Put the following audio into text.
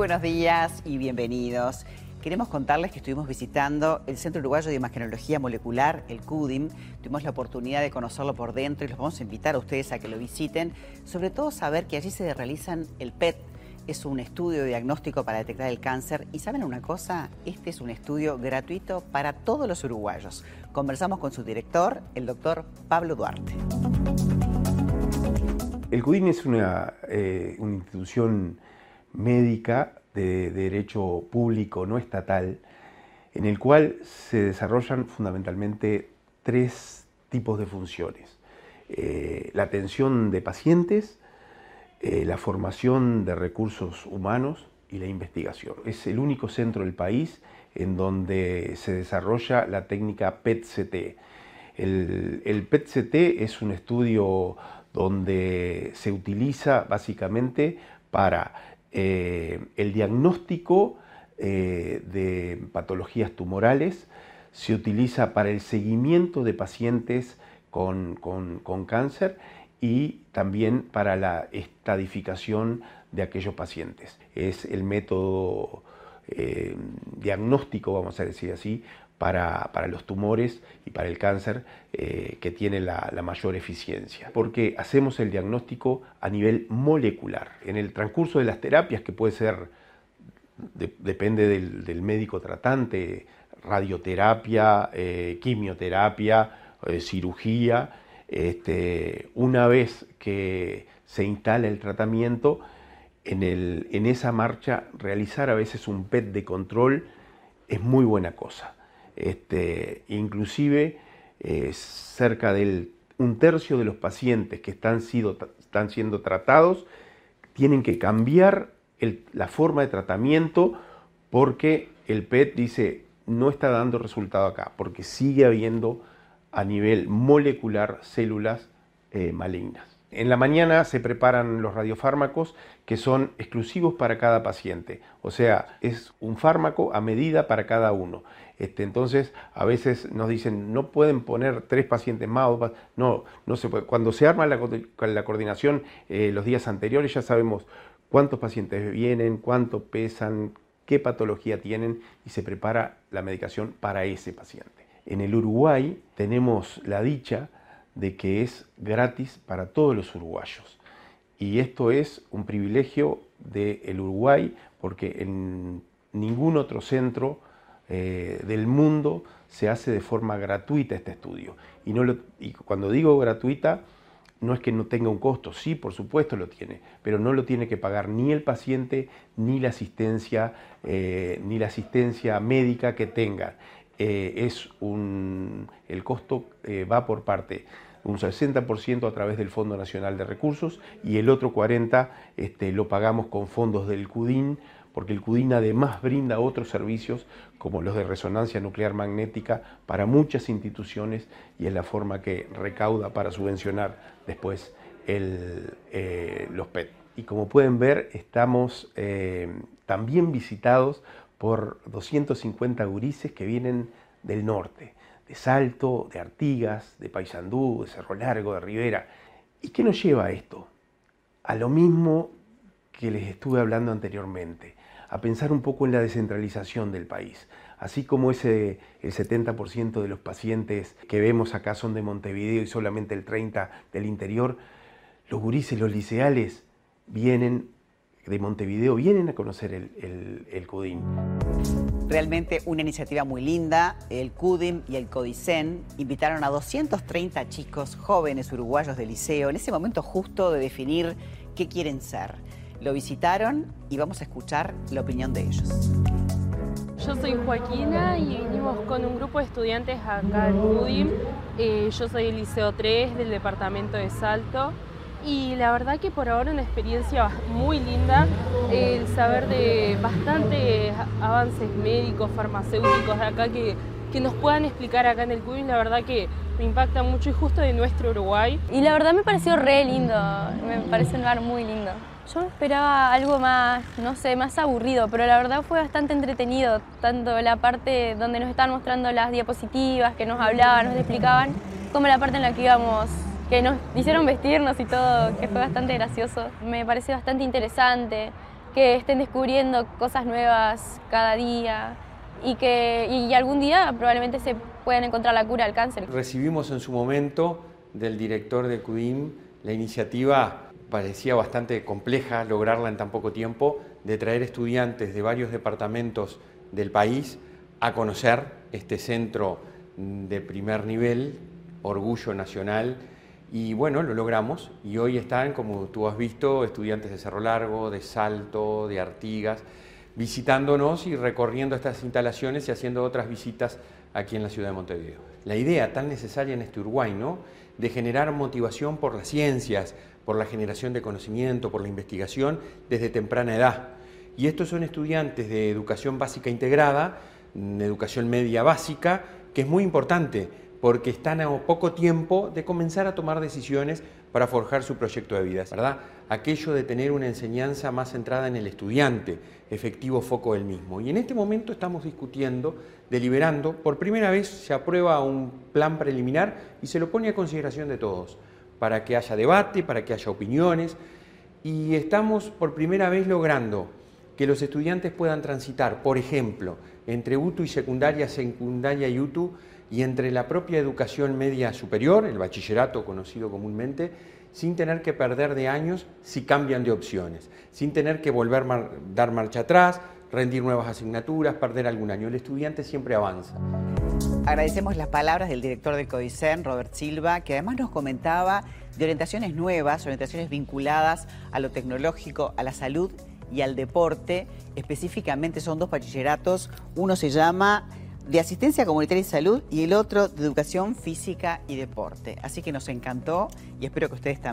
buenos días y bienvenidos. Queremos contarles que estuvimos visitando el Centro Uruguayo de Imagenología Molecular, el CUDIM. Tuvimos la oportunidad de conocerlo por dentro y los vamos a invitar a ustedes a que lo visiten. Sobre todo saber que allí se realizan el PET, es un estudio diagnóstico para detectar el cáncer. Y saben una cosa, este es un estudio gratuito para todos los uruguayos. Conversamos con su director, el doctor Pablo Duarte. El CUDIM es una, eh, una institución médica de, derecho público no estatal, en el cual se desarrollan fundamentalmente tres tipos de funciones. Eh, la atención de pacientes, eh, la formación de recursos humanos y la investigación. Es el único centro del país en donde se desarrolla la técnica PET-CT. El, el PET-CT es un estudio donde se utiliza básicamente para eh, el diagnóstico eh, de patologías tumorales se utiliza para el seguimiento de pacientes con, cáncer y también para la estadificación de aquellos pacientes. Es el método eh, diagnóstico, vamos a decir así, para, los tumores y para el cáncer eh, que tiene la, mayor eficiencia. Porque hacemos el diagnóstico a nivel molecular. En el transcurso de las terapias, que puede ser, depende del, médico tratante, radioterapia, eh, quimioterapia, eh, cirugía, este, una vez que se instala el tratamiento, en, en esa marcha realizar a veces un PET de control es muy buena cosa este, inclusive eh, cerca del un tercio de los pacientes que están, están siendo tratados tienen que cambiar la forma de tratamiento porque el PET dice no está dando resultado acá, porque sigue habiendo a nivel molecular células eh, malignas. En la mañana se preparan los radiofármacos que son exclusivos para cada paciente, o sea, es un fármaco a medida para cada uno. Este, entonces, a veces nos dicen, no pueden poner tres pacientes más, no, no se puede. Cuando se arma la, coordinación eh, los días anteriores, ya sabemos cuántos pacientes vienen, cuánto pesan, qué patología tienen y se prepara la medicación para ese paciente. En el Uruguay tenemos la dicha de que es gratis para todos los uruguayos. Y esto es un privilegio del Uruguay porque en ningún otro centro eh, del mundo se hace de forma gratuita este estudio. Y, no y cuando digo gratuita, no es que no tenga un costo, sí, por supuesto lo tiene, pero no lo tiene que pagar ni el paciente ni la asistencia, eh, ni la asistencia médica que tenga. Eh, es un, el costo va por parte un 60% a través del Fondo Nacional de Recursos y el otro 40% este, lo pagamos con fondos del CUDIN, porque el CUDIN además brinda otros servicios como los de resonancia nuclear magnética para muchas instituciones y es la forma que recauda para subvencionar después los PET. Y como pueden ver, estamos también visitados por 250 gurises que vienen del norte, de Salto, de Artigas, de Paysandú, de Cerro Largo, de Rivera. ¿Y qué nos lleva a esto? A lo mismo que les estuve hablando anteriormente, a pensar un poco en la descentralización del país. Así como ese, el 70% de los pacientes que vemos acá son de Montevideo y solamente el 30% del interior, los gurises, los liceales, vienen de Montevideo vienen a conocer el, el, CUDIM. Realmente una iniciativa muy linda. El CUDIM y el CODICEN invitaron a 230 chicos jóvenes uruguayos de liceo en ese momento justo de definir qué quieren ser. Lo visitaron y vamos a escuchar la opinión de ellos. Yo soy Joaquina y vinimos con un grupo de estudiantes acá al CUDIM. Eh, yo soy del Liceo 3 del departamento de Salto y la verdad que por ahora una experiencia muy linda, el saber de bastantes avances médicos, farmacéuticos de acá que, que nos puedan explicar acá en el CUBIN, la verdad que me impacta mucho y justo de nuestro Uruguay. Y la verdad me pareció re lindo, me parece un lugar muy lindo. Yo esperaba algo más, no sé, más aburrido, pero la verdad fue bastante entretenido, tanto la parte donde nos estaban mostrando las diapositivas, que nos hablaban, nos explicaban, como la parte en la que íbamos que nos hicieron vestirnos y todo, que fue bastante gracioso. Me pareció bastante interesante. Que estén descubriendo cosas nuevas cada día y que y algún día probablemente se puedan encontrar la cura al cáncer. Recibimos en su momento del director de CUDIM la iniciativa parecía bastante compleja lograrla en tan poco tiempo, de traer estudiantes de varios departamentos del país a conocer este centro de primer nivel, orgullo nacional, y bueno, lo logramos y hoy están, como tú has visto, estudiantes de Cerro Largo, de Salto, de Artigas, visitándonos y recorriendo estas instalaciones y haciendo otras visitas aquí en la ciudad de Montevideo. La idea tan necesaria en este Uruguay, ¿no? De generar motivación por las ciencias, por la generación de conocimiento, por la investigación desde temprana edad. Y estos son estudiantes de educación básica integrada, de educación media básica, que es muy importante porque están a poco tiempo de comenzar a tomar decisiones para forjar su proyecto de vida, ¿verdad? Aquello de tener una enseñanza más centrada en el estudiante, efectivo foco del mismo. Y en este momento estamos discutiendo, deliberando, por primera vez se aprueba un plan preliminar y se lo pone a consideración de todos, para que haya debate, para que haya opiniones, y estamos por primera vez logrando que los estudiantes puedan transitar, por ejemplo, entre UTU y secundaria, secundaria y UTU, y entre la propia educación media superior, el bachillerato conocido comúnmente, sin tener que perder de años si cambian de opciones, sin tener que volver a dar marcha atrás, rendir nuevas asignaturas, perder algún año. El estudiante siempre avanza. Agradecemos las palabras del director del CODICEN, Robert Silva, que además nos comentaba de orientaciones nuevas, orientaciones vinculadas a lo tecnológico, a la salud y al deporte. Específicamente son dos bachilleratos. Uno se llama de asistencia comunitaria y salud y el otro de educación física y deporte. Así que nos encantó y espero que ustedes también.